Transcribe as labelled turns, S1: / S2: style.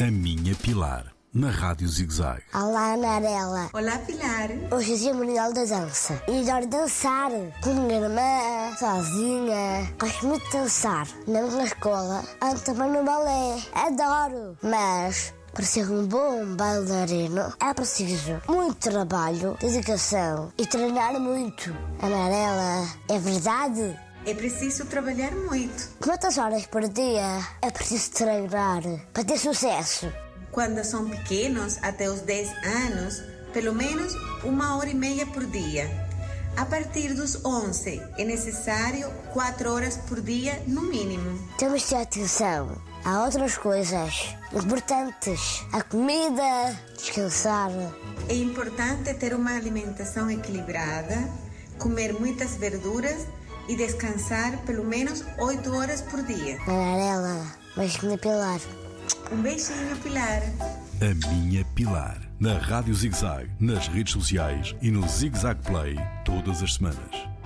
S1: A Minha Pilar, na Rádio ZigZag.
S2: Olá, Anarela.
S3: Olá, Pilar.
S2: Hoje é dia mundial da dança. E adoro dançar. Com minha irmã, sozinha. Gosto muito de dançar. Na minha escola, ando também no balé. Adoro. Mas, para ser um bom bailarino, é preciso muito trabalho, dedicação e treinar muito. Amarela, é verdade?
S3: É preciso trabalhar muito.
S2: Quantas horas por dia é preciso treinar para ter sucesso?
S3: Quando são pequenos, até os 10 anos, pelo menos uma hora e meia por dia. A partir dos 11, é necessário 4 horas por dia, no mínimo.
S2: Temos de ter atenção a outras coisas importantes. A comida, descansar.
S3: É importante ter uma alimentação equilibrada, comer muitas verduras e descansar pelo menos 8 horas por dia.
S2: Amarela, me pilar.
S3: Um beijinho, Pilar.
S1: A Minha Pilar, na Rádio ZigZag, nas redes sociais e no ZigZag Play, todas as semanas.